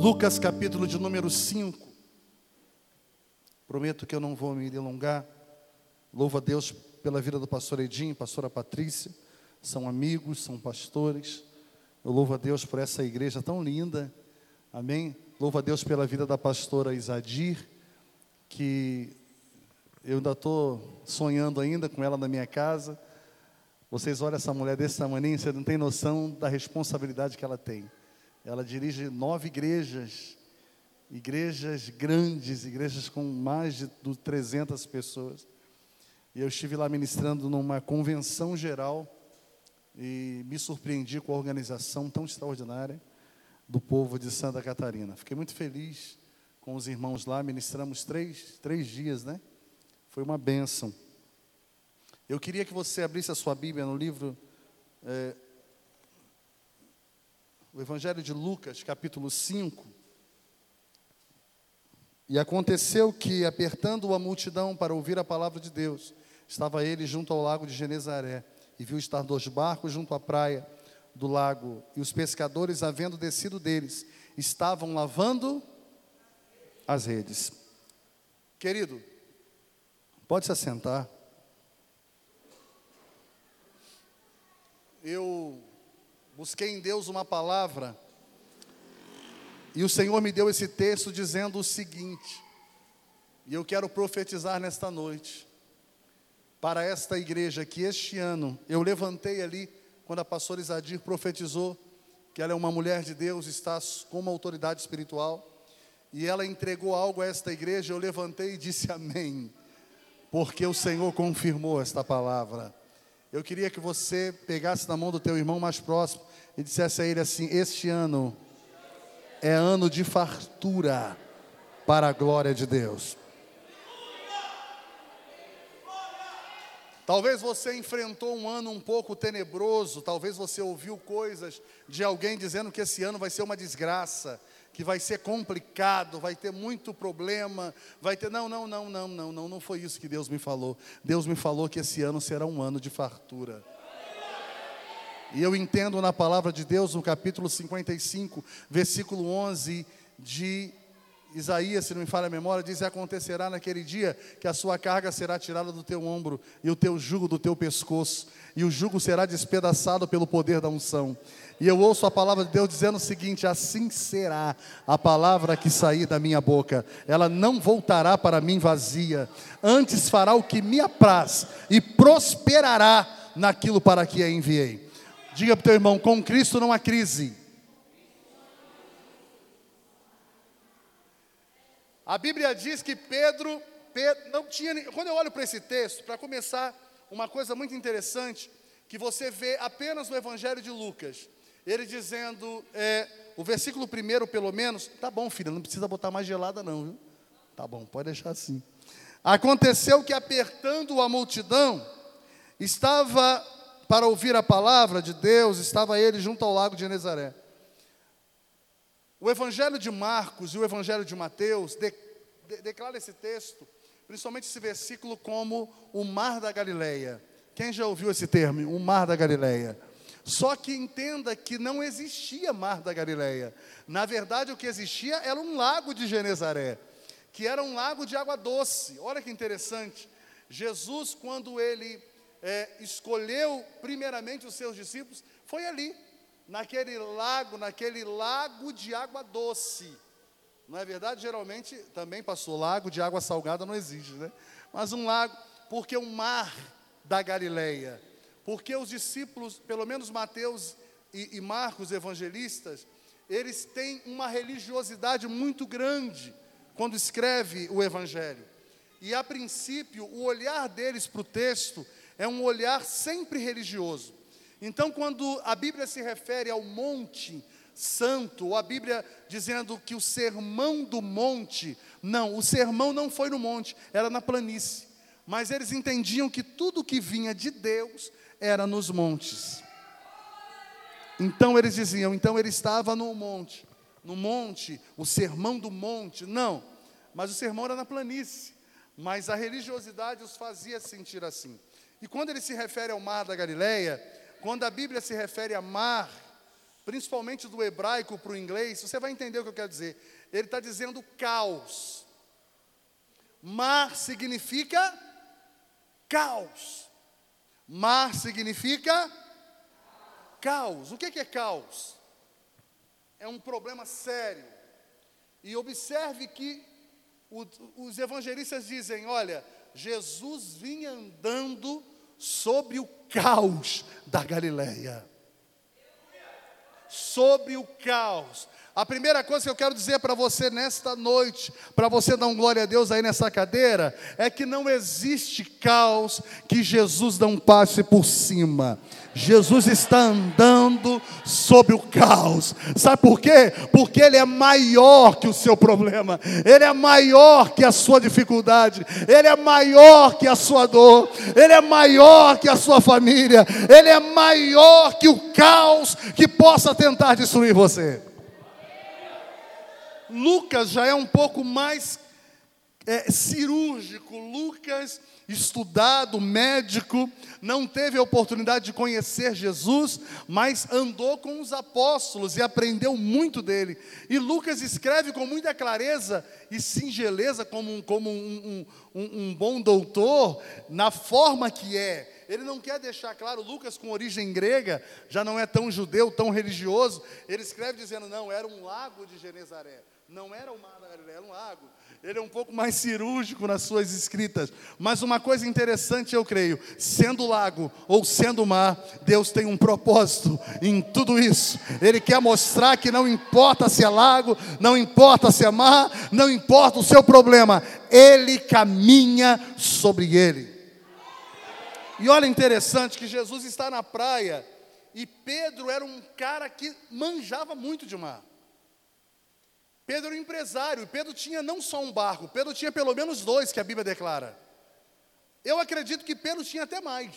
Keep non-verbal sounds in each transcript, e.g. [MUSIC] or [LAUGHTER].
Lucas capítulo de número 5. Prometo que eu não vou me delongar. Louvo a Deus pela vida do pastor Edinho, pastora Patrícia. São amigos, são pastores. Eu louvo a Deus por essa igreja tão linda. Amém. Louvo a Deus pela vida da pastora Isadir, que eu ainda estou sonhando ainda com ela na minha casa. Vocês olham essa mulher desse tamanho, você não tem noção da responsabilidade que ela tem. Ela dirige nove igrejas, igrejas grandes, igrejas com mais de 300 pessoas. E eu estive lá ministrando numa convenção geral e me surpreendi com a organização tão extraordinária do povo de Santa Catarina. Fiquei muito feliz com os irmãos lá, ministramos três, três dias, né? Foi uma bênção. Eu queria que você abrisse a sua Bíblia no livro, é, o Evangelho de Lucas, capítulo 5. E aconteceu que, apertando a multidão para ouvir a palavra de Deus, estava ele junto ao lago de Genezaré, e viu estar dois barcos junto à praia do lago, e os pescadores, havendo descido deles, estavam lavando as redes. Querido, pode se assentar. eu busquei em Deus uma palavra, e o Senhor me deu esse texto dizendo o seguinte, e eu quero profetizar nesta noite, para esta igreja, que este ano eu levantei ali, quando a pastora Isadir profetizou, que ela é uma mulher de Deus, está com uma autoridade espiritual, e ela entregou algo a esta igreja, eu levantei e disse [LAUGHS] amém, porque o Senhor confirmou esta palavra. Eu queria que você pegasse na mão do teu irmão mais próximo e dissesse a ele assim: Este ano é ano de fartura para a glória de Deus. Talvez você enfrentou um ano um pouco tenebroso, talvez você ouviu coisas de alguém dizendo que esse ano vai ser uma desgraça, que vai ser complicado, vai ter muito problema, vai ter. Não, não, não, não, não, não, não foi isso que Deus me falou. Deus me falou que esse ano será um ano de fartura. E eu entendo na palavra de Deus, no capítulo 55, versículo 11 de Isaías, se não me falha a memória, diz: Acontecerá naquele dia que a sua carga será tirada do teu ombro e o teu jugo do teu pescoço, e o jugo será despedaçado pelo poder da unção. E eu ouço a palavra de Deus dizendo o seguinte: Assim será a palavra que sair da minha boca, ela não voltará para mim vazia, antes fará o que me apraz e prosperará naquilo para que a enviei. Diga para o teu irmão: com Cristo não há crise. A Bíblia diz que Pedro, Pedro não tinha. Quando eu olho para esse texto, para começar, uma coisa muito interessante que você vê apenas no Evangelho de Lucas. Ele dizendo, é, o versículo primeiro, pelo menos, tá bom, filha, não precisa botar mais gelada, não, viu? Tá bom, pode deixar assim. Aconteceu que, apertando a multidão, estava para ouvir a palavra de Deus, estava ele junto ao lago de Genezaré. O Evangelho de Marcos e o Evangelho de Mateus de, de, declara esse texto, principalmente esse versículo, como o Mar da Galileia. Quem já ouviu esse termo? O Mar da Galileia. Só que entenda que não existia Mar da Galileia. Na verdade, o que existia era um lago de Genezaré, que era um lago de água doce. Olha que interessante. Jesus, quando ele é, escolheu primeiramente os seus discípulos, foi ali naquele lago, naquele lago de água doce. Não é verdade? Geralmente também passou lago de água salgada não existe, né? Mas um lago, porque o mar da Galileia, porque os discípulos, pelo menos Mateus e, e Marcos evangelistas, eles têm uma religiosidade muito grande quando escreve o evangelho. E a princípio, o olhar deles para o texto é um olhar sempre religioso. Então, quando a Bíblia se refere ao Monte Santo, ou a Bíblia dizendo que o sermão do monte, não, o sermão não foi no monte, era na planície. Mas eles entendiam que tudo que vinha de Deus era nos montes. Então eles diziam, então ele estava no monte. No monte, o sermão do monte, não. Mas o sermão era na planície. Mas a religiosidade os fazia sentir assim. E quando ele se refere ao mar da Galileia, quando a Bíblia se refere a mar, principalmente do hebraico para o inglês, você vai entender o que eu quero dizer. Ele está dizendo caos. Mar significa caos. Mar significa caos. O que é caos? É um problema sério. E observe que os evangelistas dizem: olha, Jesus vinha andando sobre o caos da Galileia. Sobre o caos. A primeira coisa que eu quero dizer para você nesta noite, para você dar um glória a Deus aí nessa cadeira, é que não existe caos que Jesus não passe por cima. Jesus está andando sobre o caos. Sabe por quê? Porque Ele é maior que o seu problema, Ele é maior que a sua dificuldade, Ele é maior que a sua dor, Ele é maior que a sua família, Ele é maior que o caos que possa tentar destruir você. Lucas já é um pouco mais é, cirúrgico. Lucas, estudado, médico, não teve a oportunidade de conhecer Jesus, mas andou com os apóstolos e aprendeu muito dele. E Lucas escreve com muita clareza e singeleza, como um, como um, um, um bom doutor, na forma que é. Ele não quer deixar claro, Lucas, com origem grega, já não é tão judeu, tão religioso. Ele escreve dizendo: não, era um lago de Genezaré. Não era o mar da Galileia, era um lago. Ele é um pouco mais cirúrgico nas suas escritas. Mas uma coisa interessante, eu creio: sendo lago ou sendo mar, Deus tem um propósito em tudo isso. Ele quer mostrar que não importa se é lago, não importa se é mar, não importa o seu problema, Ele caminha sobre ele. E olha interessante que Jesus está na praia e Pedro era um cara que manjava muito de mar. Pedro era um empresário, Pedro tinha não só um barco, Pedro tinha pelo menos dois, que a Bíblia declara. Eu acredito que Pedro tinha até mais,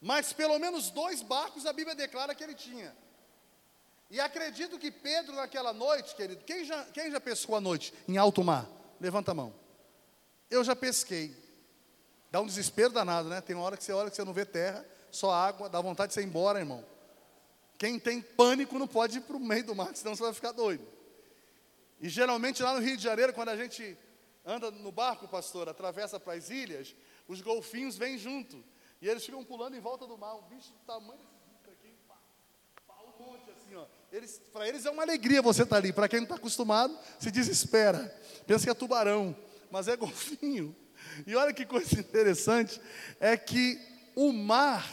mas pelo menos dois barcos a Bíblia declara que ele tinha. E acredito que Pedro, naquela noite, querido, quem já, quem já pescou à noite em alto mar? Levanta a mão. Eu já pesquei. Dá um desespero danado, né? Tem uma hora que você olha que você não vê terra, só água, dá vontade de você ir embora, irmão. Quem tem pânico não pode ir para o meio do mar, senão você vai ficar doido. E geralmente lá no Rio de Janeiro, quando a gente anda no barco, pastor, atravessa para as ilhas, os golfinhos vêm junto. E eles ficam pulando em volta do mar. Um bicho do tamanho desse aqui, pá, pá, um monte assim, ó. Eles, para eles é uma alegria você estar tá ali. Para quem não está acostumado, se desespera. Pensa que é tubarão, mas é [LAUGHS] golfinho. E olha que coisa interessante, é que o mar,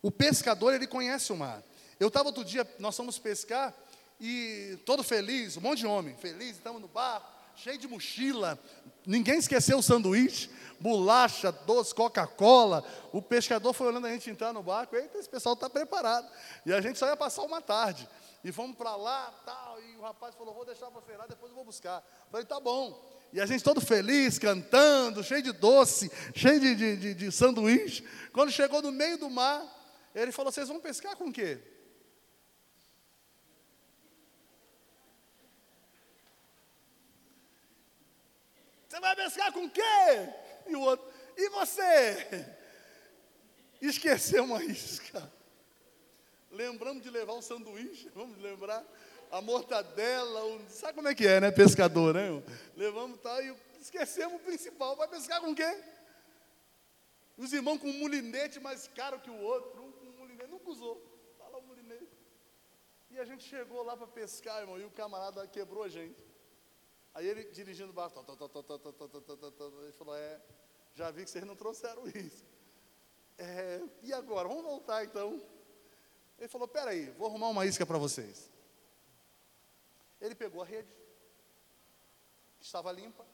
o pescador, ele conhece o mar. Eu estava outro dia, nós fomos pescar, e todo feliz, um monte de homem, feliz, estamos no barco, cheio de mochila, ninguém esqueceu o sanduíche, bolacha, doce, Coca-Cola. O pescador foi olhando a gente entrar no barco, eita, esse pessoal está preparado. E a gente só ia passar uma tarde. E fomos para lá, tal, e o rapaz falou, vou deixar você lá, depois eu vou buscar. falei, tá bom. E a gente todo feliz, cantando, cheio de doce, cheio de, de, de, de sanduíche. Quando chegou no meio do mar, ele falou, vocês vão pescar com o quê? Você vai pescar com quê? E o outro, e você? Esqueceu uma isca. Lembramos de levar o sanduíche, vamos lembrar a mortadela, o, sabe como é que é, né? Pescador, né? Levamos tal e esquecemos o principal. Vai pescar com quê? Os irmãos com um mulinete mais caro que o outro, um com um mulinete, nunca usou. Está lá o mulinete. E a gente chegou lá para pescar, irmão, e o camarada quebrou a gente. Aí ele dirigindo o barco, ele falou: É, já vi que vocês não trouxeram isso. É, e agora? Vamos voltar então. Ele falou: Peraí, vou arrumar uma isca para vocês. Ele pegou a rede, que estava limpa.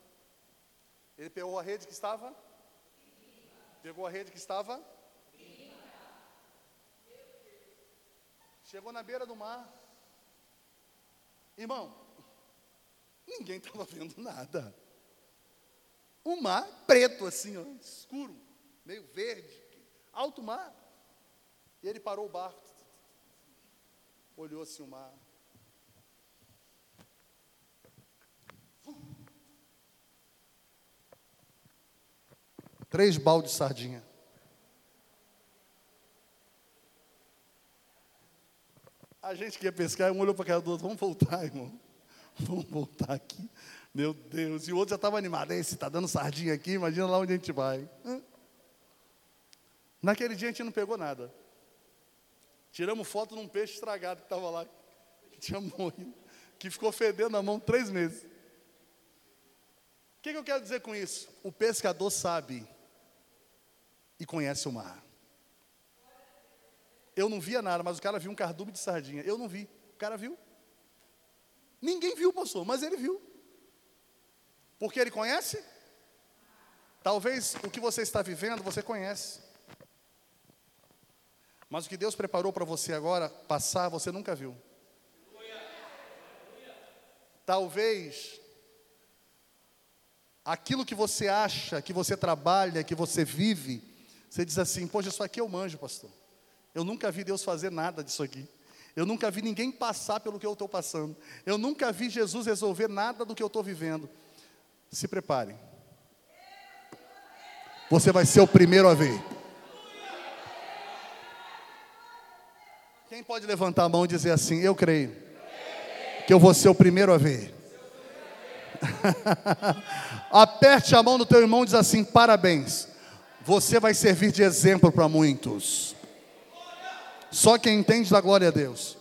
Ele pegou a rede que estava. Pegou a rede que estava. Chegou na beira do mar. Irmão, Ninguém estava vendo nada. O mar preto, assim, ó, escuro, meio verde, alto mar. E ele parou o barco, olhou assim o mar. Três baldes de sardinha. A gente que ia pescar, um olhou para a cara do outro, vamos voltar, irmão. [LAUGHS] Vamos voltar aqui. Meu Deus. E o outro já estava animado. Esse está dando sardinha aqui, imagina lá onde a gente vai. Naquele dia a gente não pegou nada. Tiramos foto num peixe estragado que estava lá, que tinha morrido, que ficou fedendo a mão três meses. O que, que eu quero dizer com isso? O pescador sabe e conhece o mar. Eu não via nada, mas o cara viu um cardume de sardinha. Eu não vi. O cara viu. Ninguém viu, pastor, mas ele viu. Porque ele conhece? Talvez o que você está vivendo, você conhece. Mas o que Deus preparou para você agora passar, você nunca viu. Talvez aquilo que você acha, que você trabalha, que você vive, você diz assim: Poxa, isso aqui eu manjo, pastor. Eu nunca vi Deus fazer nada disso aqui. Eu nunca vi ninguém passar pelo que eu estou passando. Eu nunca vi Jesus resolver nada do que eu estou vivendo. Se prepare. Você vai ser o primeiro a ver. Quem pode levantar a mão e dizer assim: Eu creio que eu vou ser o primeiro a ver. [LAUGHS] Aperte a mão do teu irmão e diz assim: Parabéns. Você vai servir de exemplo para muitos. Só quem entende da glória a Deus.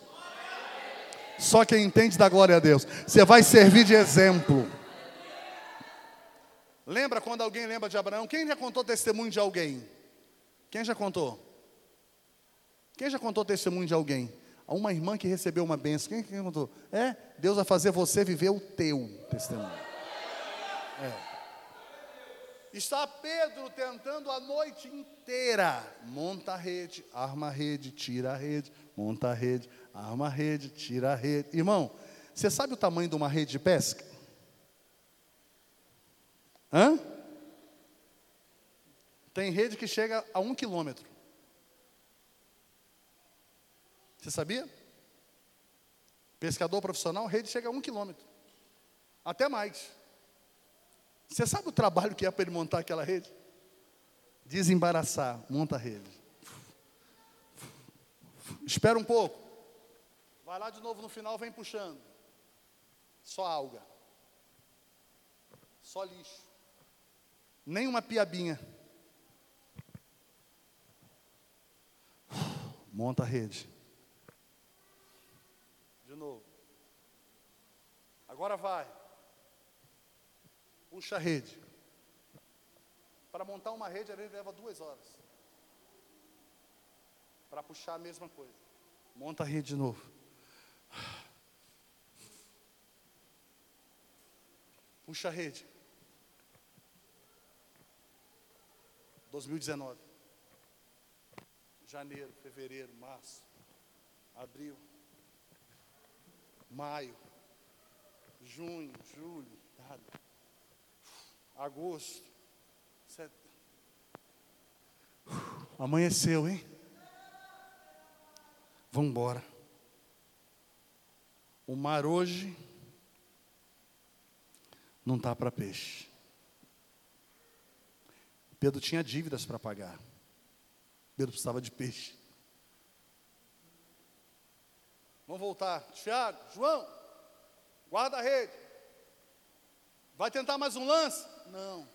Só quem entende da glória a Deus. Você vai servir de exemplo. Lembra quando alguém lembra de Abraão? Quem já contou testemunho de alguém? Quem já contou? Quem já contou testemunho de alguém? Uma irmã que recebeu uma benção. Quem, quem contou? É, Deus vai fazer você viver o teu testemunho. É. Está Pedro tentando a noite inteira. Monta a rede, arma a rede, tira a rede, monta a rede, arma a rede, tira a rede. Irmão, você sabe o tamanho de uma rede de pesca? Hã? Tem rede que chega a um quilômetro. Você sabia? Pescador profissional, rede chega a um quilômetro. Até mais. Você sabe o trabalho que é para ele montar aquela rede? Desembaraçar, monta a rede. Espera um pouco. Vai lá de novo no final, vem puxando. Só alga. Só lixo. Nem uma piabinha. Monta a rede. De novo. Agora vai puxa a rede. Para montar uma rede, rede leva duas horas. Para puxar a mesma coisa. Monta a rede de novo. Puxa a rede. 2019. Janeiro, fevereiro, março, abril, maio, junho, julho, nada agosto. Set... Amanheceu, hein? Vamos embora. O mar hoje não está para peixe. Pedro tinha dívidas para pagar. Pedro precisava de peixe. Vamos voltar. Tiago, João, guarda a rede. Vai tentar mais um lance? Não.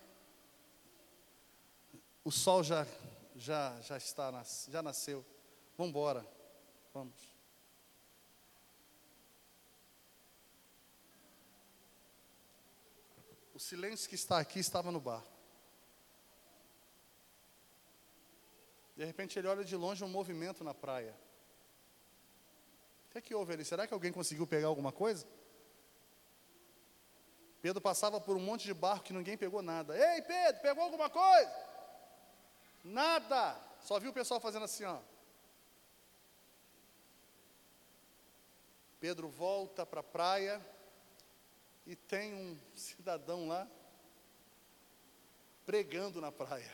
O sol já, já, já está, já nasceu. Vamos embora. Vamos. O silêncio que está aqui estava no barco. De repente ele olha de longe um movimento na praia. O que, é que houve ali? Será que alguém conseguiu pegar alguma coisa? Pedro passava por um monte de barco que ninguém pegou nada. Ei, Pedro, pegou alguma coisa? Nada. Só viu o pessoal fazendo assim, ó. Pedro volta para a praia e tem um cidadão lá pregando na praia.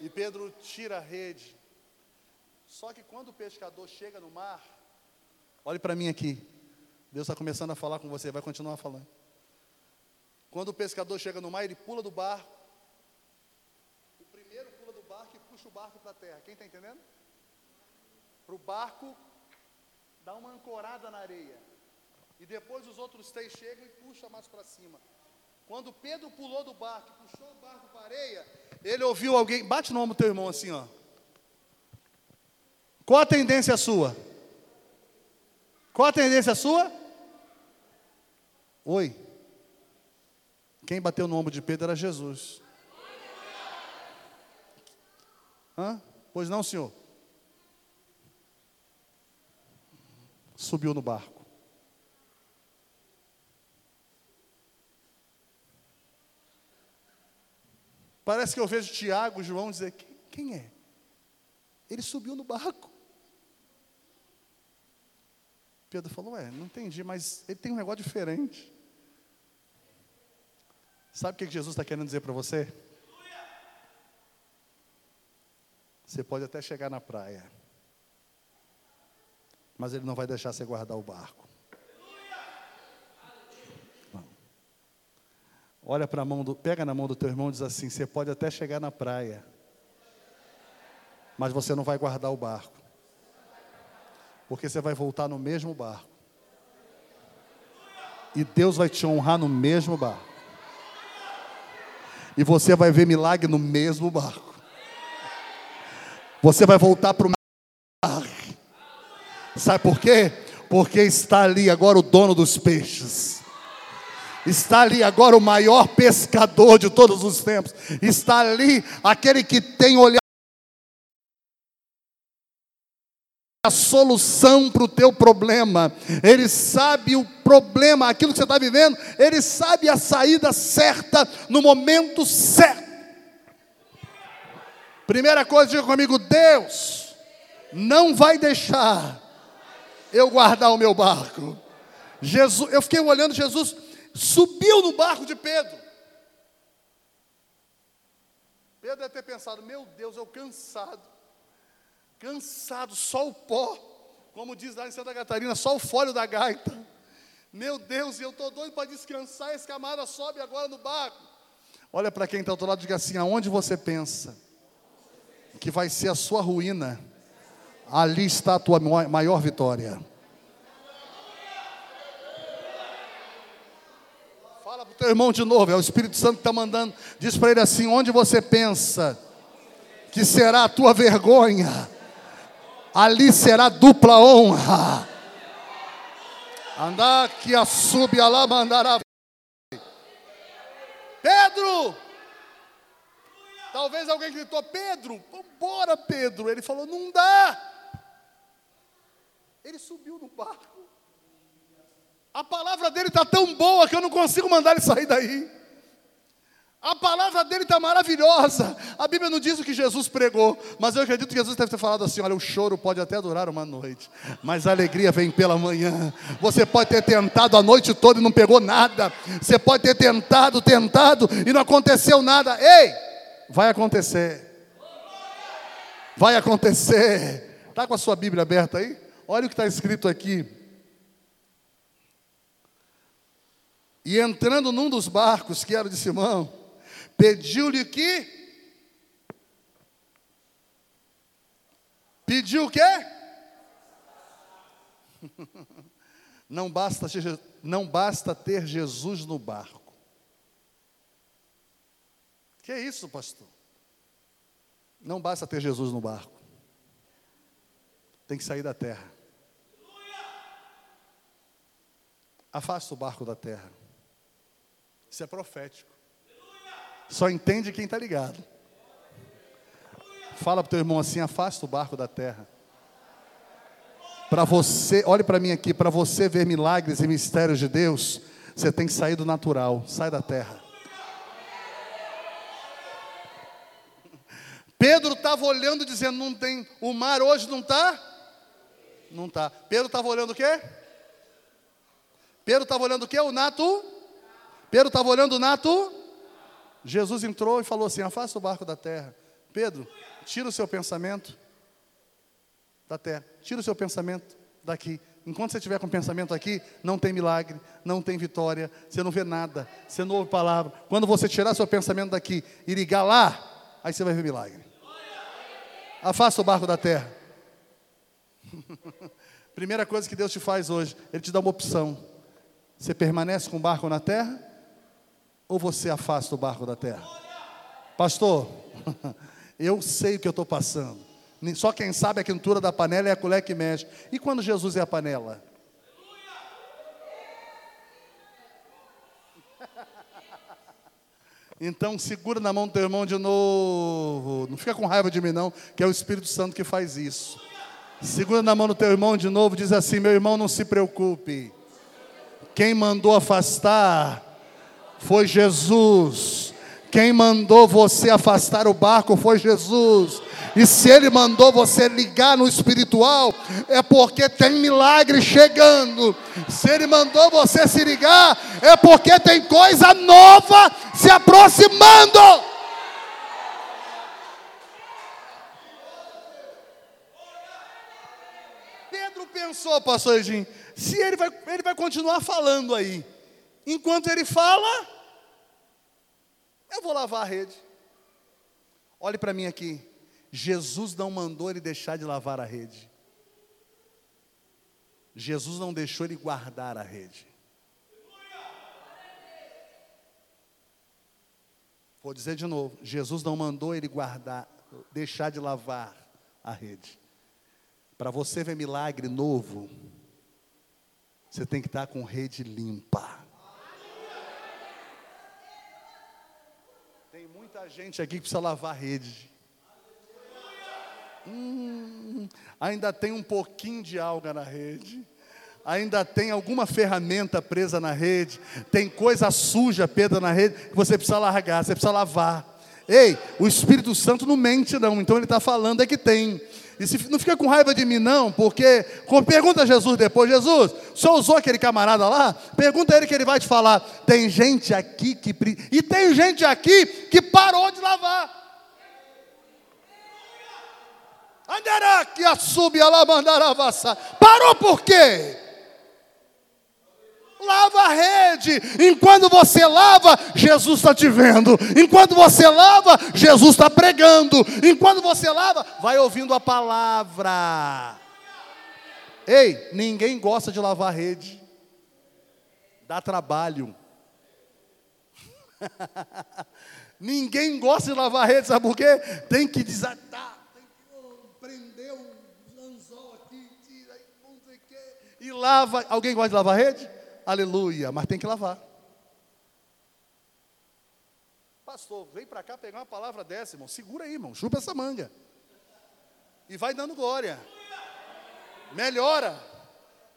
E Pedro tira a rede. Só que quando o pescador chega no mar, olhe para mim aqui. Deus está começando a falar com você, vai continuar falando. Quando o pescador chega no mar, ele pula do barco. O primeiro pula do barco e puxa o barco para a terra. Quem está entendendo? para o barco dar uma ancorada na areia. E depois os outros três chegam e puxam mais para cima. Quando Pedro pulou do barco, puxou o barco para a areia, ele ouviu alguém, bate no ombro do teu irmão assim, ó. Qual a tendência sua? Qual a tendência sua? Oi. Quem bateu no ombro de Pedro era Jesus. Hã? Pois não, senhor. Subiu no barco. Parece que eu vejo Tiago, João dizer: quem é? Ele subiu no barco. Pedro falou: É, não entendi, mas ele tem um negócio diferente. Sabe o que Jesus está querendo dizer para você? Você pode até chegar na praia, mas ele não vai deixar você guardar o barco. Não. Olha para a mão do, pega na mão do teu irmão e diz assim: você pode até chegar na praia, mas você não vai guardar o barco. Porque você vai voltar no mesmo barco. E Deus vai te honrar no mesmo barco. E você vai ver milagre no mesmo barco. Você vai voltar para o barco. Sabe por quê? Porque está ali agora o dono dos peixes. Está ali agora o maior pescador de todos os tempos. Está ali aquele que tem olhado a solução para o teu problema, Ele sabe o problema, aquilo que você está vivendo, Ele sabe a saída certa no momento certo. Primeira coisa, diga comigo: Deus não vai deixar eu guardar o meu barco. Jesus, eu fiquei olhando, Jesus subiu no barco de Pedro. Pedro deve ter pensado: meu Deus, eu cansado cansado, só o pó, como diz lá em Santa Catarina, só o fólio da gaita. Meu Deus, eu estou doido para descansar, esse camarada sobe agora no barco. Olha para quem está ao outro lado e diga assim: aonde você pensa que vai ser a sua ruína, ali está a tua maior vitória. Fala para o teu irmão de novo, é o Espírito Santo que está mandando. Diz para ele assim: onde você pensa que será a tua vergonha, ali será dupla honra. Andar que a sube lá mandará. Pedro! Talvez alguém gritou, Pedro, vambora, Pedro. Ele falou, não dá. Ele subiu no barco. A palavra dele está tão boa que eu não consigo mandar ele sair daí. A palavra dele está maravilhosa. A Bíblia não diz o que Jesus pregou, mas eu acredito que Jesus deve ter falado assim: olha, o choro pode até durar uma noite, mas a alegria vem pela manhã. Você pode ter tentado a noite toda e não pegou nada. Você pode ter tentado, tentado e não aconteceu nada. Ei, vai acontecer. Vai acontecer. Está com a sua Bíblia aberta aí? Olha o que está escrito aqui. E entrando num dos barcos, que era de Simão, Pediu-lhe que? Pediu o quê? [LAUGHS] Não basta, não basta ter Jesus no barco. Que é isso, pastor? Não basta ter Jesus no barco. Tem que sair da terra. Afasta o barco da terra. Isso é profético. Só entende quem está ligado. Fala para o teu irmão assim: afasta o barco da terra. Para você, olhe para mim aqui, para você ver milagres e mistérios de Deus, você tem que sair do natural, sai da terra. Pedro estava olhando dizendo, não tem, o mar hoje não está? Não está. Pedro estava olhando o quê? Pedro estava olhando o quê? O nato? Pedro estava olhando o nato? Jesus entrou e falou assim: afasta o barco da terra. Pedro, tira o seu pensamento da terra, tira o seu pensamento daqui. Enquanto você estiver com o pensamento aqui, não tem milagre, não tem vitória, você não vê nada, você não ouve palavra. Quando você tirar seu pensamento daqui e ligar lá, aí você vai ver milagre. Afasta o barco da terra. [LAUGHS] Primeira coisa que Deus te faz hoje, Ele te dá uma opção. Você permanece com o barco na terra? Ou você afasta o barco da terra? Pastor, [LAUGHS] eu sei o que eu estou passando. Só quem sabe a quentura da panela é a colher que mexe. E quando Jesus é a panela? [LAUGHS] Então segura na mão do teu irmão de novo. Não fica com raiva de mim, não, que é o Espírito Santo que faz isso. Segura na mão do teu irmão de novo, diz assim: meu irmão, não se preocupe. Quem mandou afastar foi Jesus. Quem mandou você afastar o barco foi Jesus. E se ele mandou você ligar no espiritual, é porque tem milagre chegando. Se ele mandou você se ligar, é porque tem coisa nova se aproximando. Pedro pensou, pastor Edinho, se ele vai, ele vai continuar falando aí. Enquanto ele fala, eu vou lavar a rede. Olhe para mim aqui. Jesus não mandou ele deixar de lavar a rede. Jesus não deixou ele guardar a rede. Vou dizer de novo, Jesus não mandou ele guardar, deixar de lavar a rede. Para você ver milagre novo, você tem que estar com rede limpa. Tem muita gente aqui que precisa lavar a rede. Hum, ainda tem um pouquinho de alga na rede. Ainda tem alguma ferramenta presa na rede. Tem coisa suja presa na rede que você precisa largar, você precisa lavar. Ei, o Espírito Santo não mente, não. Então ele está falando é que tem. E se, não fica com raiva de mim, não, porque. Pergunta a Jesus depois: Jesus, senhor usou aquele camarada lá? Pergunta a ele que ele vai te falar. Tem gente aqui que. E tem gente aqui que parou de lavar. Andará que a subia lá mandará avançar. Parou por quê? Lava a rede. Enquanto você lava, Jesus está te vendo. Enquanto você lava, Jesus está pregando. Enquanto você lava, vai ouvindo a palavra. Ei, ninguém gosta de lavar a rede. Dá trabalho. [LAUGHS] ninguém gosta de lavar a rede, sabe por quê? Tem que desatar e lava. Alguém gosta de lavar rede? Aleluia, mas tem que lavar. Pastor, vem para cá pegar uma palavra dessa, irmão. Segura aí, irmão. Chupa essa manga. E vai dando glória. Melhora.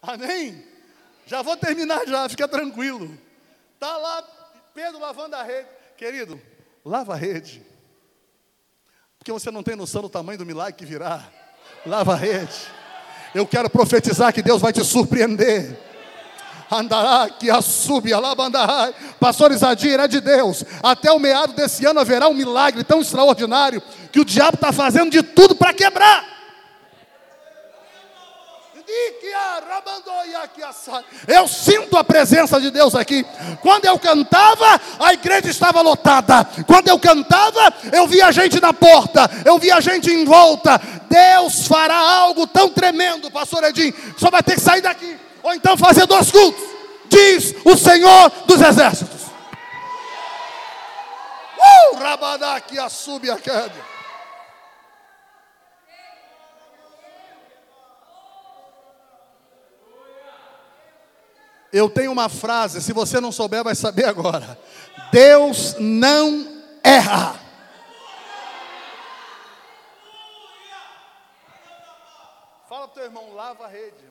Amém? Já vou terminar já, fica tranquilo. Tá lá Pedro lavando a rede. Querido, lava a rede. Porque você não tem noção do tamanho do milagre que virá. Lava a rede. Eu quero profetizar que Deus vai te surpreender. Andará que a subia lá bandará. Pastor Isadir é de Deus. Até o meado desse ano haverá um milagre tão extraordinário que o diabo está fazendo de tudo para quebrar. Eu sinto a presença de Deus aqui. Quando eu cantava, a igreja estava lotada. Quando eu cantava, eu via gente na porta, eu via gente em volta. Deus fará algo tão tremendo, pastor Edinho. Só vai ter que sair daqui, ou então fazer dois cultos. Diz o Senhor dos Exércitos. Uh, Rabadá que a sube a queda. Eu tenho uma frase, se você não souber, vai saber agora. Deus não erra. Fala para o teu irmão, lava a rede.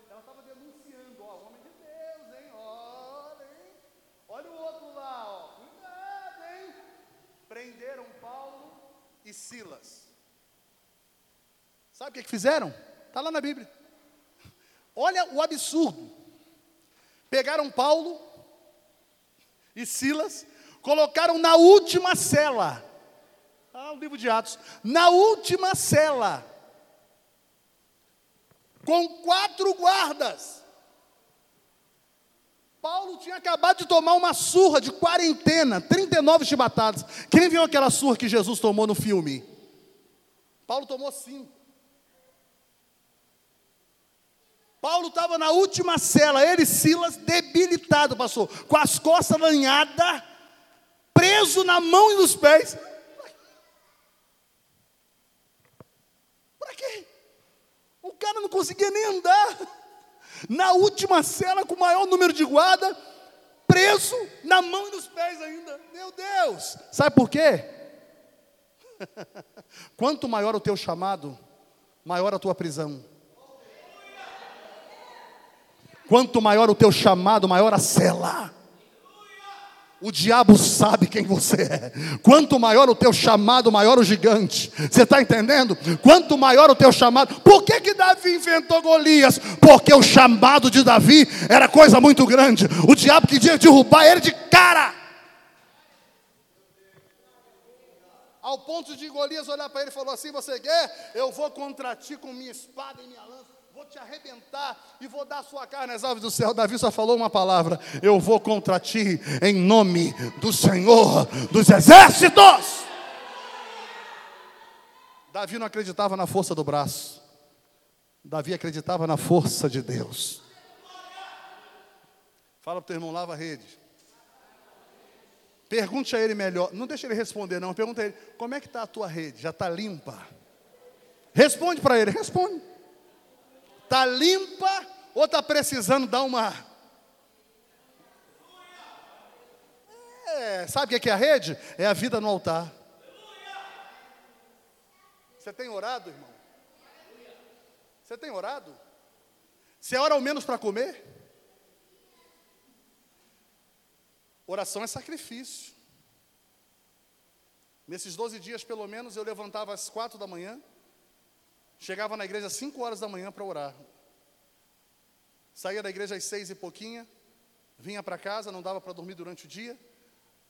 e Silas. Sabe o que, que fizeram? Está lá na Bíblia. Olha o absurdo. Pegaram Paulo e Silas, colocaram na última cela. Ah, o livro de Atos. Na última cela. Com quatro guardas. Paulo tinha acabado de tomar uma surra de quarentena, 39 chibatadas. Quem viu aquela surra que Jesus tomou no filme? Paulo tomou cinco. Paulo estava na última cela, ele Silas, debilitado, passou, com as costas lanhadas, preso na mão e nos pés. Para quê? O cara não conseguia nem andar. Na última cela, com o maior número de guarda, preso na mão e nos pés ainda. Meu Deus! Sabe por quê? [LAUGHS] Quanto maior o teu chamado, maior a tua prisão. Quanto maior o teu chamado, maior a cela. O diabo sabe quem você é. Quanto maior o teu chamado, maior o gigante. Você está entendendo? Quanto maior o teu chamado. Por que, que Davi inventou Golias? Porque o chamado de Davi era coisa muito grande. O diabo queria derrubar ele de cara. Ao ponto de Golias olhar para ele e falou assim: Você quer? Eu vou contra ti com minha espada e minha lança vou te arrebentar e vou dar a sua carne às aves do céu. Davi só falou uma palavra: Eu vou contra ti em nome do Senhor dos exércitos. Davi não acreditava na força do braço, Davi acreditava na força de Deus. Fala para o teu irmão, lava a rede. Pergunte a ele melhor. Não deixe ele responder, não. Pergunta a ele: como é que está a tua rede? Já está limpa? Responde para ele, responde. Está limpa ou está precisando dar uma. É, sabe o que é a rede? É a vida no altar. Você tem orado, irmão? Você tem orado? Você ora ao menos para comer? Oração é sacrifício. Nesses 12 dias, pelo menos, eu levantava às quatro da manhã, Chegava na igreja às 5 horas da manhã para orar. Saía da igreja às seis e pouquinha, vinha para casa, não dava para dormir durante o dia.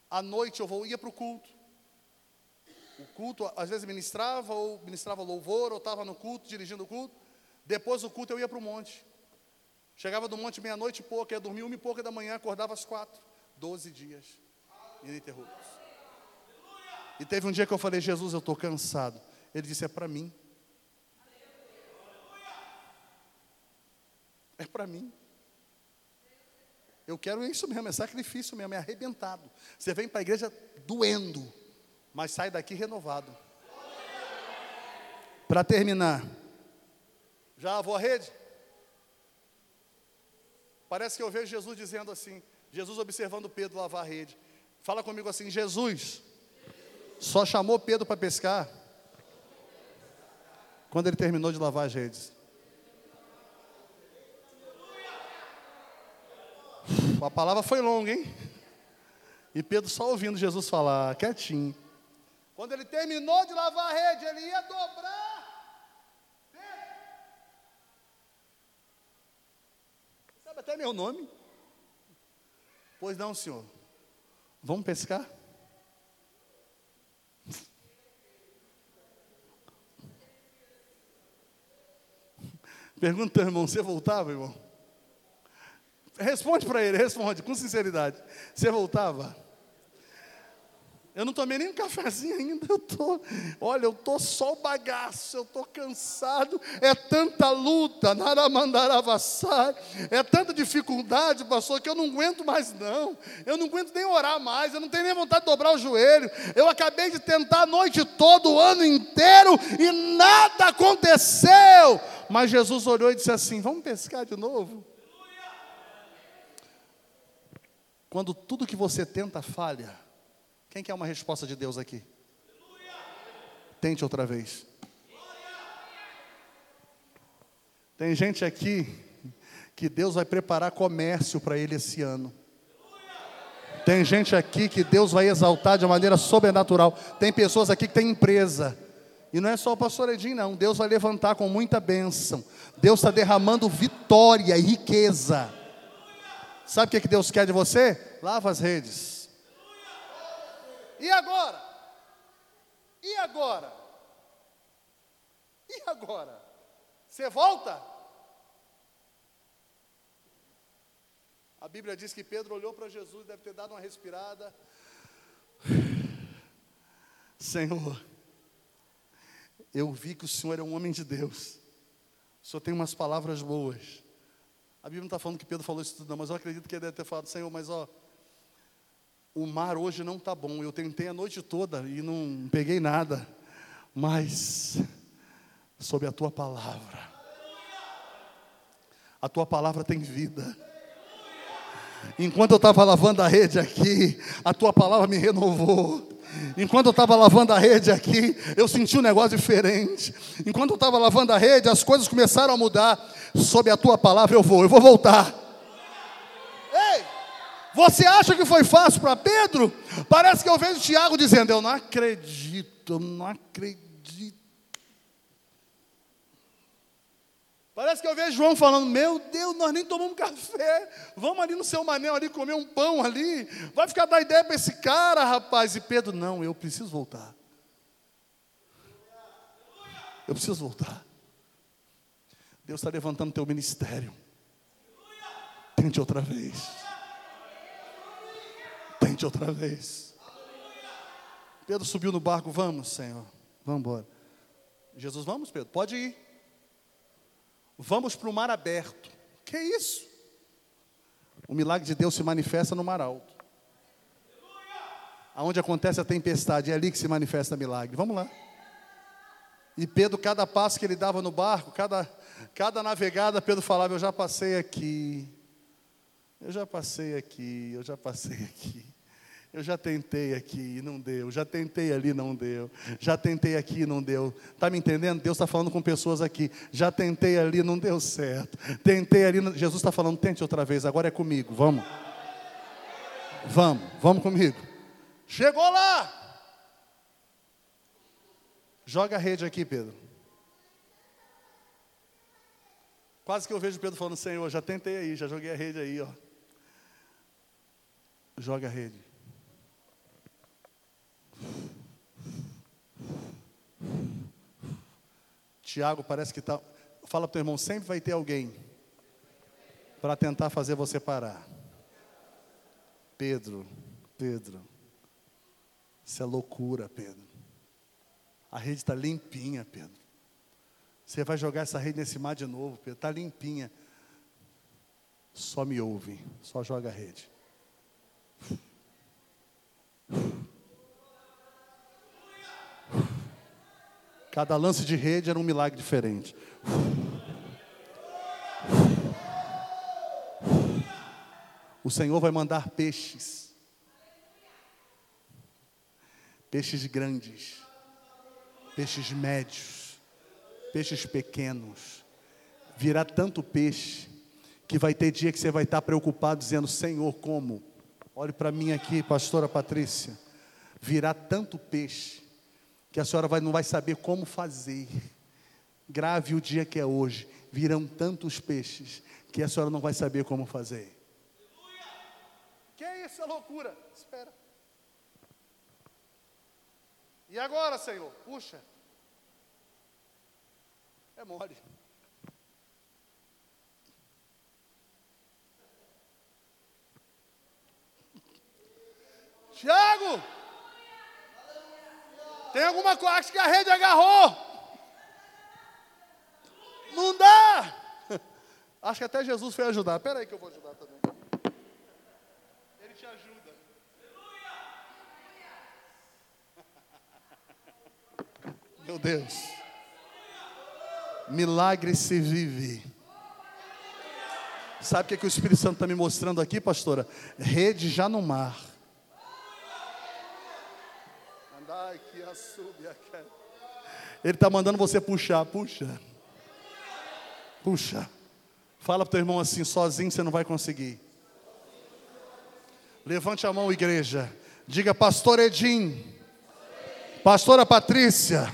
À noite eu vou, ia para o culto. O culto, às vezes ministrava, ou ministrava louvor, ou estava no culto, dirigindo o culto. Depois do culto eu ia para o monte. Chegava do monte meia-noite e pouco, ia dormir uma e pouca da manhã, acordava às quatro. Doze dias ininterruptos. E teve um dia que eu falei, Jesus, eu estou cansado. Ele disse, é para mim. É para mim. Eu quero isso mesmo, é sacrifício mesmo, é arrebentado. Você vem para a igreja doendo, mas sai daqui renovado. Para terminar, já lavou a rede? Parece que eu vejo Jesus dizendo assim, Jesus observando Pedro lavar a rede. Fala comigo assim, Jesus só chamou Pedro para pescar quando ele terminou de lavar as redes. A palavra foi longa, hein? E Pedro só ouvindo Jesus falar, quietinho. Quando ele terminou de lavar a rede, ele ia dobrar. Pedro. Sabe até meu nome? Pois não, senhor. Vamos pescar? Pergunta, irmão, você voltava, irmão? Responde para ele, responde com sinceridade. Você voltava? Eu não tomei nem um cafezinho ainda, eu tô, olha, eu tô só o bagaço, eu tô cansado, é tanta luta, naramandaravassai, é tanta dificuldade, pastor, que eu não aguento mais não, eu não aguento nem orar mais, eu não tenho nem vontade de dobrar o joelho, eu acabei de tentar a noite toda, o ano inteiro, e nada aconteceu, mas Jesus olhou e disse assim, vamos pescar de novo? Quando tudo que você tenta falha, quem quer uma resposta de Deus aqui? Tente outra vez. Tem gente aqui que Deus vai preparar comércio para ele esse ano. Tem gente aqui que Deus vai exaltar de maneira sobrenatural. Tem pessoas aqui que têm empresa. E não é só o pastor Edinho, não. Deus vai levantar com muita bênção. Deus está derramando vitória e riqueza. Sabe o que, Deus quer de você? Lava as redes. E agora? E agora? E agora? Você volta? A Bíblia diz que Pedro olhou para Jesus, deve ter dado uma respirada. [SIGHS] Senhor, eu vi que o Senhor é um homem de Deus. O Senhor tem umas palavras boas. A Bíblia não está falando que Pedro falou isso tudo, não, mas eu acredito que ele deve ter falado, Senhor, mas ó, o mar hoje não está bom. Eu tentei a noite toda e não peguei nada. Mas, sob a tua palavra, a tua palavra tem vida. Enquanto eu estava lavando a rede aqui, a tua palavra me renovou. Enquanto eu estava lavando a rede aqui, eu senti um negócio diferente. Enquanto eu estava lavando a rede, as coisas começaram a mudar. Sob a tua palavra eu vou, eu vou voltar. Ei, você acha que foi fácil para Pedro? Parece que eu vejo Tiago dizendo: Eu não acredito, eu não acredito. Parece que eu vejo João falando: Meu Deus, nós nem tomamos café. Vamos ali no seu manel ali comer um pão ali. Vai ficar dar ideia para esse cara, rapaz. E Pedro: Não, eu preciso voltar. Eu preciso voltar. Deus está levantando teu ministério. Tente outra vez. Tente outra vez. Pedro subiu no barco. Vamos, Senhor. Vamos embora. Jesus, vamos, Pedro. Pode ir. Vamos para o mar aberto. Que isso? O milagre de Deus se manifesta no mar alto. Aonde acontece a tempestade, é ali que se manifesta o milagre. Vamos lá. E Pedro, cada passo que ele dava no barco, cada, cada navegada, Pedro falava: Eu já passei aqui, eu já passei aqui, eu já passei aqui. Eu já tentei aqui e não deu. Já tentei ali não deu. Já tentei aqui e não deu. Está me entendendo? Deus está falando com pessoas aqui. Já tentei ali não deu certo. Tentei ali. Jesus está falando, tente outra vez. Agora é comigo. Vamos. Vamos. Vamos comigo. Chegou lá. Joga a rede aqui, Pedro. Quase que eu vejo Pedro falando, Senhor, já tentei aí, já joguei a rede aí, ó. Joga a rede. Tiago parece que está. Fala para o teu irmão, sempre vai ter alguém para tentar fazer você parar. Pedro, Pedro, isso é loucura, Pedro. A rede está limpinha, Pedro. Você vai jogar essa rede nesse mar de novo, Pedro. Está limpinha. Só me ouve, só joga a rede. Cada lance de rede era um milagre diferente. O Senhor vai mandar peixes. Peixes grandes, peixes médios, peixes pequenos. Virá tanto peixe que vai ter dia que você vai estar preocupado dizendo: Senhor, como? Olhe para mim aqui, pastora Patrícia. Virá tanto peixe que a senhora vai, não vai saber como fazer. Grave o dia que é hoje. Virão tantos peixes que a senhora não vai saber como fazer. Que é é loucura? Espera. E agora, Senhor? Puxa. É mole. Tiago! Tem alguma coisa, que a rede agarrou. Não dá. [LAUGHS] Acho que até Jesus foi ajudar. Espera aí que eu vou ajudar também. Ele te ajuda. Meu Deus. Milagre se vive. Sabe o que, é que o Espírito Santo está me mostrando aqui, pastora? Rede já no mar. Ele está mandando você puxar, puxa. Puxa. Fala para o teu irmão assim, sozinho você não vai conseguir. Levante a mão, igreja. Diga, pastor Edim. Pastora Patrícia.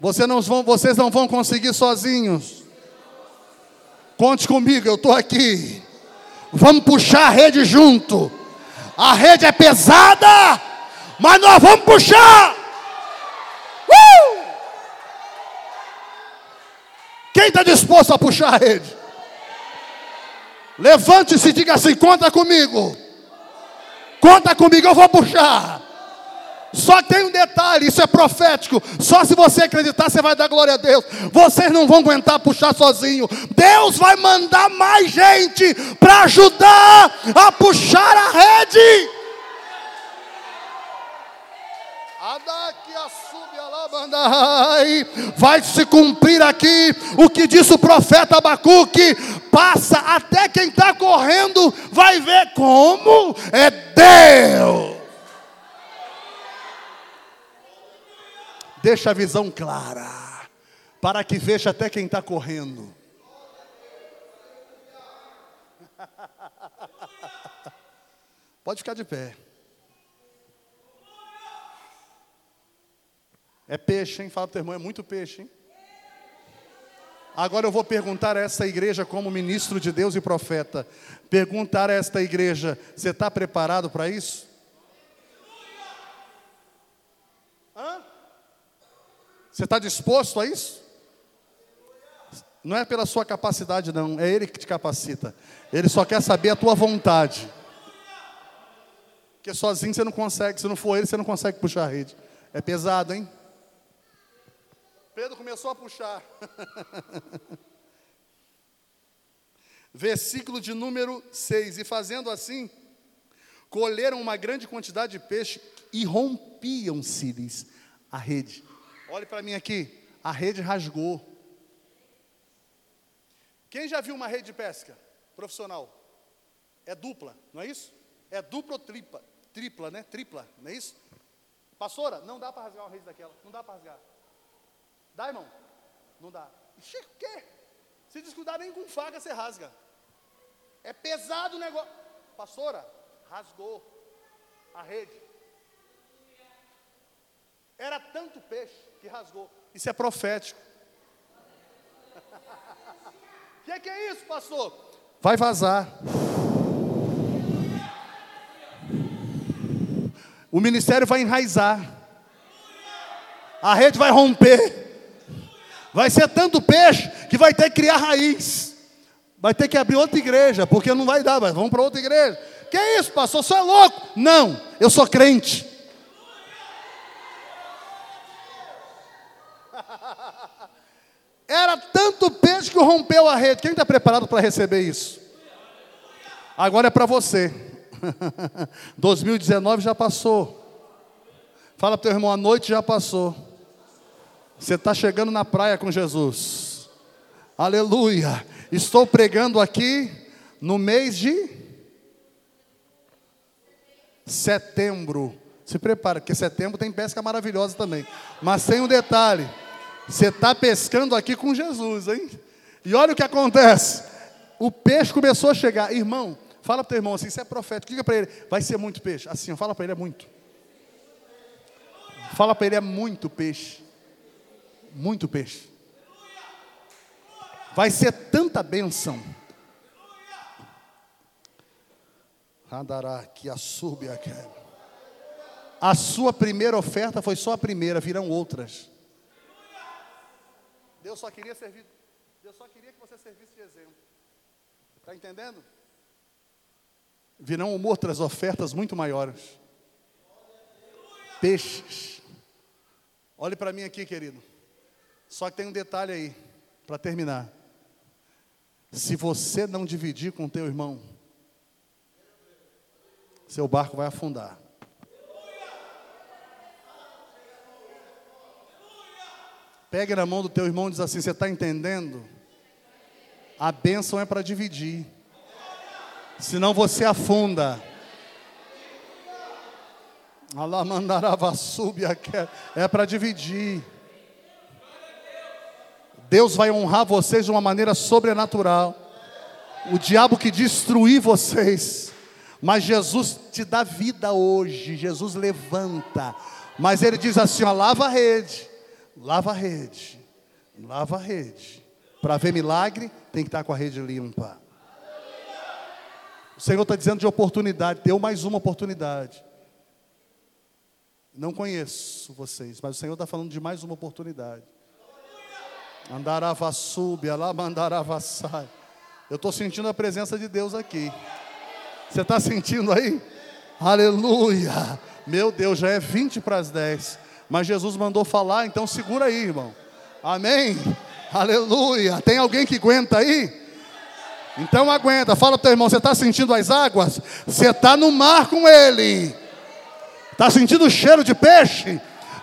Você não vão, vocês não vão conseguir sozinhos. Conte comigo, eu estou aqui. Vamos puxar a rede junto. A rede é pesada, mas nós vamos puxar. Uh! Quem está disposto a puxar a rede? Levante-se e diga assim: conta comigo. Conta comigo, eu vou puxar. Só tem um detalhe, isso é profético. Só se você acreditar, você vai dar glória a Deus. Vocês não vão aguentar puxar sozinho. Deus vai mandar mais gente para ajudar a puxar a rede. Vai se cumprir aqui o que disse o profeta Abacuque. Passa até quem está correndo, vai ver como é Deus. Deixa a visão clara, para que veja até quem está correndo. [LAUGHS] Pode ficar de pé. É peixe, hein? Fala para teu irmão, é muito peixe, hein? Agora eu vou perguntar a essa igreja, como ministro de Deus e profeta, perguntar a esta igreja: você está preparado para isso? Hã? Você está disposto a isso? Não é pela sua capacidade, não, é Ele que te capacita. Ele só quer saber a tua vontade. Porque sozinho você não consegue, se não for Ele, você não consegue puxar a rede. É pesado, hein? Pedro começou a puxar. [LAUGHS] Versículo de número 6: E fazendo assim, colheram uma grande quantidade de peixe e rompiam-se-lhes a rede. Olhe para mim aqui, a rede rasgou. Quem já viu uma rede de pesca profissional? É dupla, não é isso? É dupla ou tripla? Tripla, né? Tripla, não é isso? Pastora, não dá para rasgar uma rede daquela, não dá para rasgar. Dá, irmão? Não dá. Chico, o quê? Se descuidar nem com faca você rasga. É pesado o negócio. Pastora, rasgou a rede. Era tanto peixe que rasgou. Isso é profético. O [LAUGHS] que, que é isso, pastor? Vai vazar. O ministério vai enraizar. A rede vai romper. Vai ser tanto peixe que vai ter que criar raiz. Vai ter que abrir outra igreja, porque não vai dar, mas vamos para outra igreja. Que é isso, pastor? Você é louco? Não, eu sou crente. Era tanto peixe que rompeu a rede. Quem está preparado para receber isso? Agora é para você. [LAUGHS] 2019 já passou. Fala para teu irmão, a noite já passou. Você está chegando na praia com Jesus. Aleluia. Estou pregando aqui no mês de setembro. Se prepara, porque setembro tem pesca maravilhosa também. Mas tem um detalhe: você está pescando aqui com Jesus, hein? E olha o que acontece: o peixe começou a chegar. Irmão, fala para o teu irmão assim: isso é profético. Diga para ele: vai ser muito peixe. Assim, fala para ele: é muito. Fala para ele: é muito peixe muito peixe. Vai ser tanta bênção. Andará que a sube A sua primeira oferta foi só a primeira, virão outras. Deus só queria servir, Deus só queria que você servisse de exemplo. Está entendendo? Virão outras ofertas muito maiores. Peixes. Olhe para mim aqui, querido. Só que tem um detalhe aí, para terminar. Se você não dividir com teu irmão, seu barco vai afundar. Pegue na mão do teu irmão e diz assim: Você está entendendo? A bênção é para dividir. Senão você afunda. Allah mandarava subir é para dividir. Deus vai honrar vocês de uma maneira sobrenatural. O diabo que destruir vocês, mas Jesus te dá vida hoje. Jesus levanta, mas ele diz assim: ó, lava a rede, lava a rede, lava a rede. Para ver milagre, tem que estar com a rede limpa. O Senhor está dizendo de oportunidade, deu mais uma oportunidade. Não conheço vocês, mas o Senhor está falando de mais uma oportunidade. Andarava sube, lá mandarava sai. Eu estou sentindo a presença de Deus aqui. Você está sentindo aí? Aleluia! Meu Deus, já é 20 para as 10. Mas Jesus mandou falar, então segura aí, irmão. Amém? Aleluia! Tem alguém que aguenta aí? Então aguenta. Fala para o teu irmão, você está sentindo as águas? Você está no mar com ele. Está sentindo o cheiro de peixe?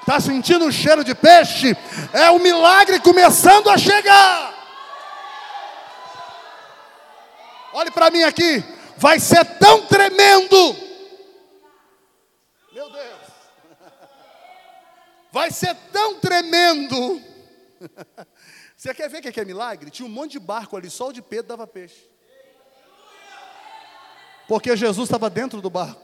Está sentindo o cheiro de peixe? É o milagre começando a chegar. Olhe para mim aqui. Vai ser tão tremendo. Meu Deus. Vai ser tão tremendo. Você quer ver o que é milagre? Tinha um monte de barco ali, só o de Pedro dava peixe. Porque Jesus estava dentro do barco.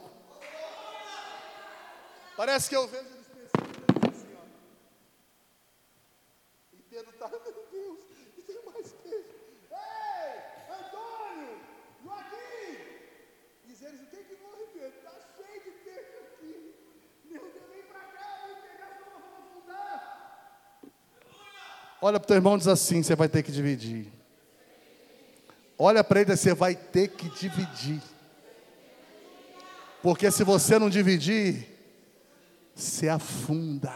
Parece que eu vejo eles pensando assim, ó. E Pedro está, meu Deus, e tem mais peixe. Ei, Antônio, Joaquim! Diz eles, o que que morre, Pedro? Está cheio de peixe aqui. Meu Deus, vem para cá, vem pegar, senão nós vamos afundar. Olha para o teu irmão e diz assim, você vai ter que dividir. Olha para ele, você vai ter que dividir. Porque se você não dividir, se afunda.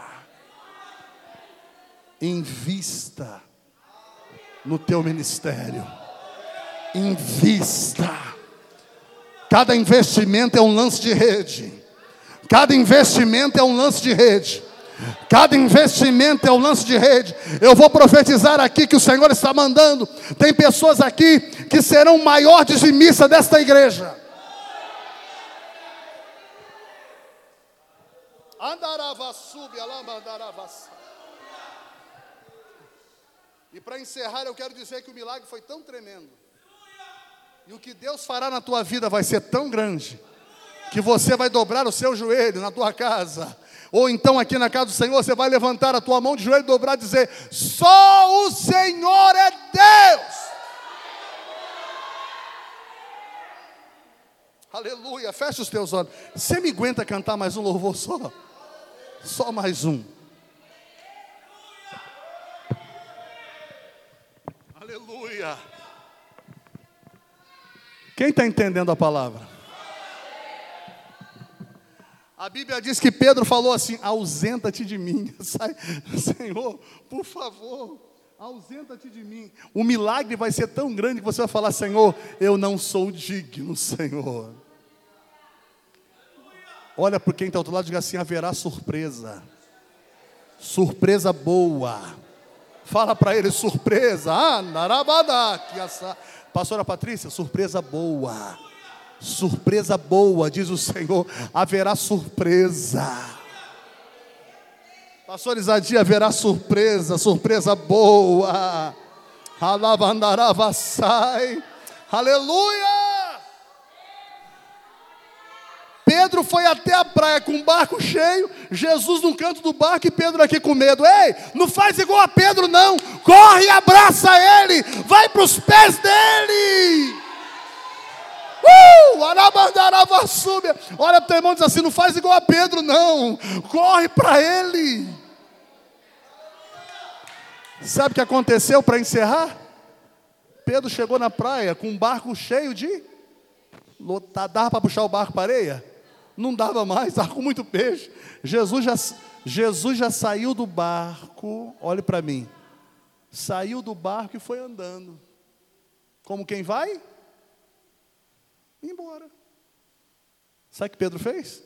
Invista no teu ministério. Invista. Cada investimento é um lance de rede. Cada investimento é um lance de rede. Cada investimento é um lance de rede. Eu vou profetizar aqui que o Senhor está mandando. Tem pessoas aqui que serão o maior dizimista desta igreja. E para encerrar, eu quero dizer que o milagre foi tão tremendo. E o que Deus fará na tua vida vai ser tão grande. Que você vai dobrar o seu joelho na tua casa. Ou então aqui na casa do Senhor, você vai levantar a tua mão de joelho, dobrar e dizer: Só o Senhor é Deus. Aleluia. Fecha os teus olhos. Você me aguenta cantar mais um louvor só? Só mais um. Aleluia. Quem está entendendo a palavra? A Bíblia diz que Pedro falou assim: ausenta-te de mim. [LAUGHS] Sai, Senhor, por favor, ausenta-te de mim. O milagre vai ser tão grande que você vai falar: Senhor, eu não sou digno, Senhor. Olha para quem está ao outro lado e diga assim: haverá surpresa. Surpresa boa. Fala para ele, surpresa. Ah, Pastora Patrícia, surpresa boa. Surpresa boa, diz o Senhor. Haverá surpresa. Pastor Isadia, haverá surpresa, surpresa boa. Alabandaravassai. Aleluia. Pedro foi até a praia com o barco cheio, Jesus no canto do barco e Pedro aqui com medo. Ei, não faz igual a Pedro, não. Corre e abraça ele. Vai para os pés dele. Uh! Olha para o teu irmão e diz assim: não faz igual a Pedro, não. Corre para ele. Sabe o que aconteceu para encerrar? Pedro chegou na praia com um barco cheio de. Dava para puxar o barco para areia? não dava mais, estava com muito peixe. Jesus já, Jesus já saiu do barco, olhe para mim, saiu do barco e foi andando. Como quem vai? Embora. Sabe o que Pedro fez?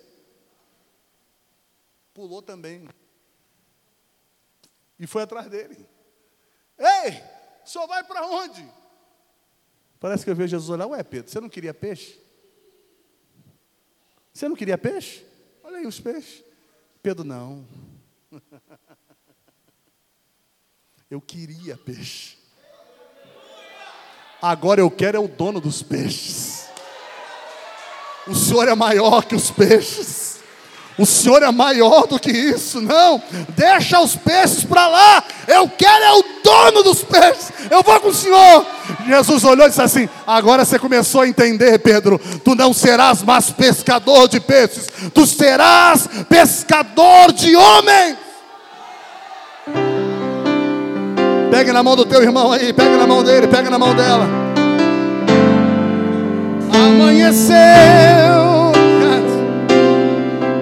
Pulou também. E foi atrás dele. Ei, senhor vai para onde? Parece que eu vejo Jesus olhar, ué Pedro, você não queria peixe? Você não queria peixe? Olha aí os peixes. Pedro, não. [LAUGHS] Eu queria peixe. Agora eu quero é o dono dos peixes. O Senhor é maior que os peixes. O Senhor é maior do que isso, não. Deixa os peixes para lá. Eu quero é o dono dos peixes. Eu vou com o Senhor. Jesus olhou e disse assim: Agora você começou a entender, Pedro. Tu não serás mais pescador de peixes, tu serás pescador de homens. Pega na mão do teu irmão aí, pega na mão dele, pega na mão dela. Amanheceu,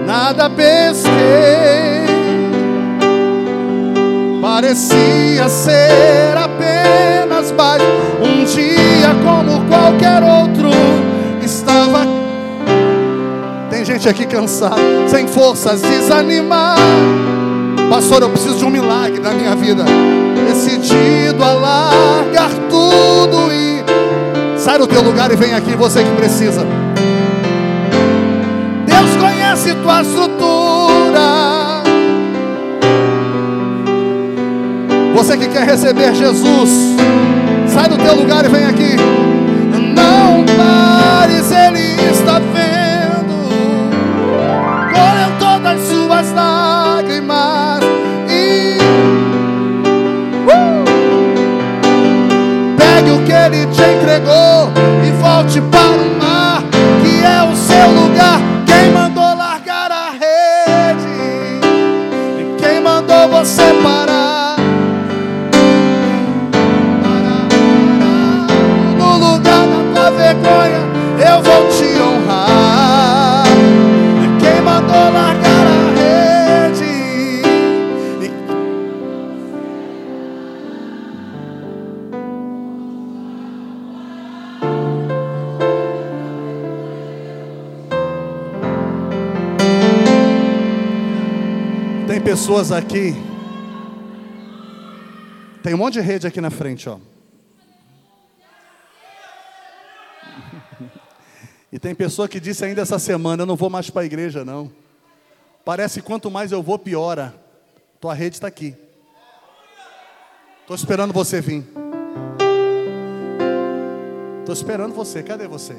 nada pesquei. Parecia ser apenas mais um dia como qualquer outro. Estava. Tem gente aqui cansada, sem forças, desanimada. Pastor, eu preciso de um milagre na minha vida decidido a largar tudo sai do teu lugar e vem aqui, você que precisa. Deus conhece tua estrutura. Você que quer receber Jesus, sai do teu lugar e vem aqui. Não pares, Ele está vendo. Colheu todas as suas lágrimas. Ele te entregou e volte para o mar, que é o pessoas aqui. Tem um monte de rede aqui na frente, ó. E tem pessoa que disse ainda essa semana: Eu não vou mais para a igreja, não. Parece que quanto mais eu vou, piora. Tua rede está aqui. Estou esperando você vir. Estou esperando você. Cadê você?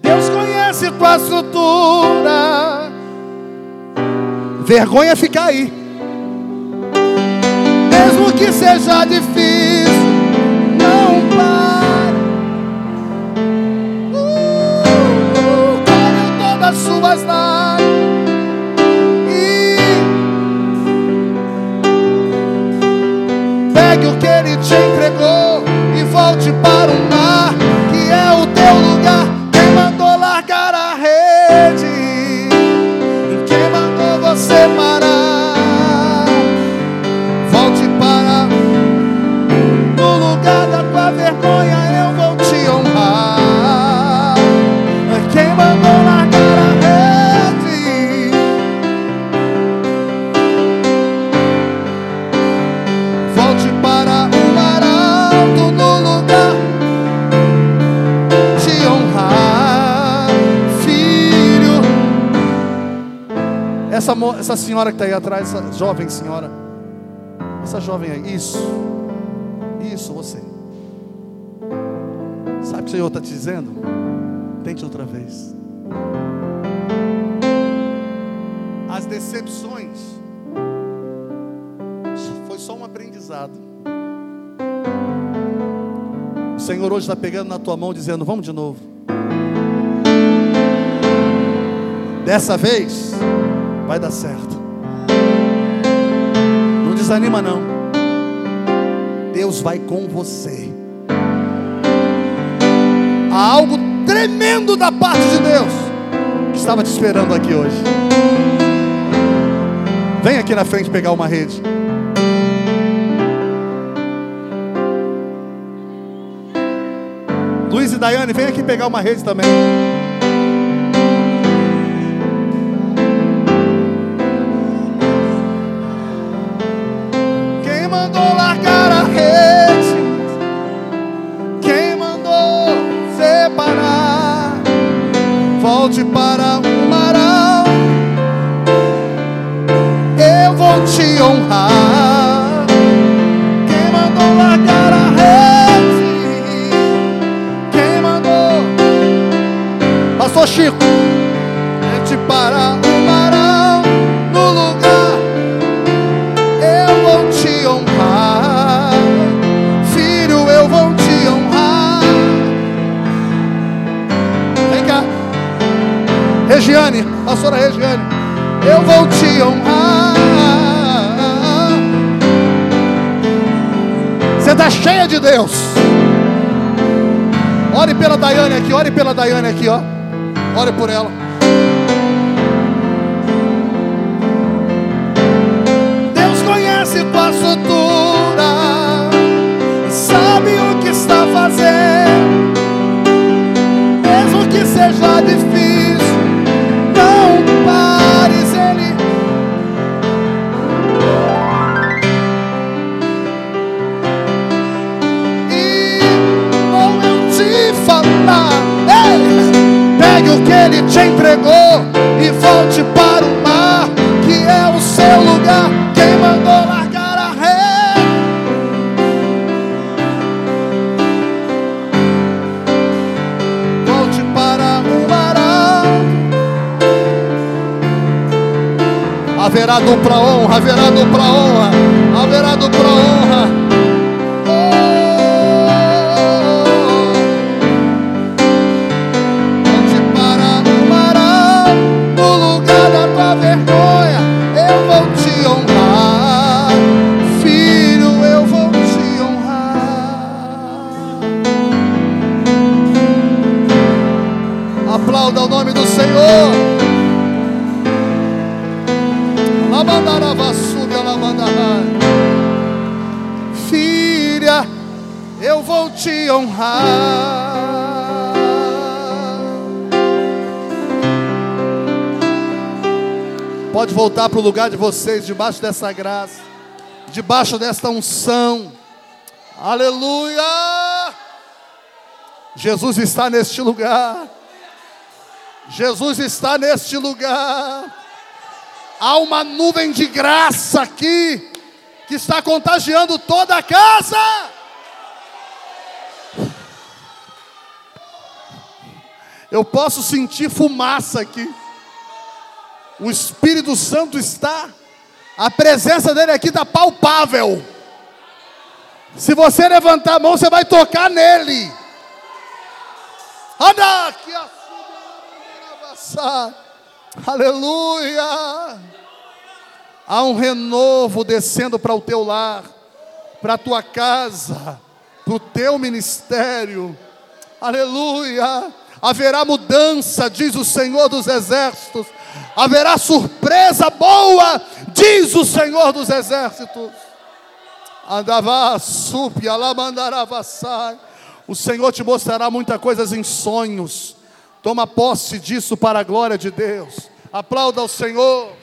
Deus conhece tua estrutura. Vergonha ficar aí. Que seja difícil, não pare. Uh, uh, todas suas lágrimas. E pegue o que ele te entregou e volte para o mar, Essa, essa senhora que está aí atrás, essa jovem senhora. Essa jovem aí, isso. Isso, você. Sabe o que o Senhor está te dizendo? Tente outra vez. As decepções foi só um aprendizado. O Senhor hoje está pegando na tua mão, dizendo: Vamos de novo. Dessa vez vai dar certo. Não desanima não. Deus vai com você. Há algo tremendo da parte de Deus que estava te esperando aqui hoje. Vem aqui na frente pegar uma rede. Luiz e Daiane, vem aqui pegar uma rede também. único é te parar, parar no lugar. Eu vou te honrar, filho, eu vou te honrar. Vem cá, Regiane, pastora Regiane, eu vou te honrar. Você está cheia de Deus. Ore pela Daiane aqui, ore pela Daiane aqui, ó. Ore por ela. Ele te entregou e volte para o mar, que é o seu lugar. Quem mandou largar a rede? Volte para o mar. Haverá dupla honra, haverá dupla honra, haverá dupla honra. Aplauda o nome do Senhor. Filha, eu vou te honrar. Pode voltar para o lugar de vocês, debaixo dessa graça, debaixo desta unção. Aleluia! Jesus está neste lugar. Jesus está neste lugar. Há uma nuvem de graça aqui que está contagiando toda a casa. Eu posso sentir fumaça aqui. O Espírito Santo está, a presença dele aqui está palpável. Se você levantar a mão, você vai tocar nele. Anda aqui, Aleluia. Há um renovo descendo para o teu lar, para a tua casa, para o teu ministério. Aleluia. Haverá mudança, diz o Senhor dos Exércitos. Haverá surpresa boa, diz o Senhor dos Exércitos. Andava supia, alamandaravassai. O Senhor te mostrará muitas coisas em sonhos. Toma posse disso para a glória de Deus. Aplauda ao Senhor.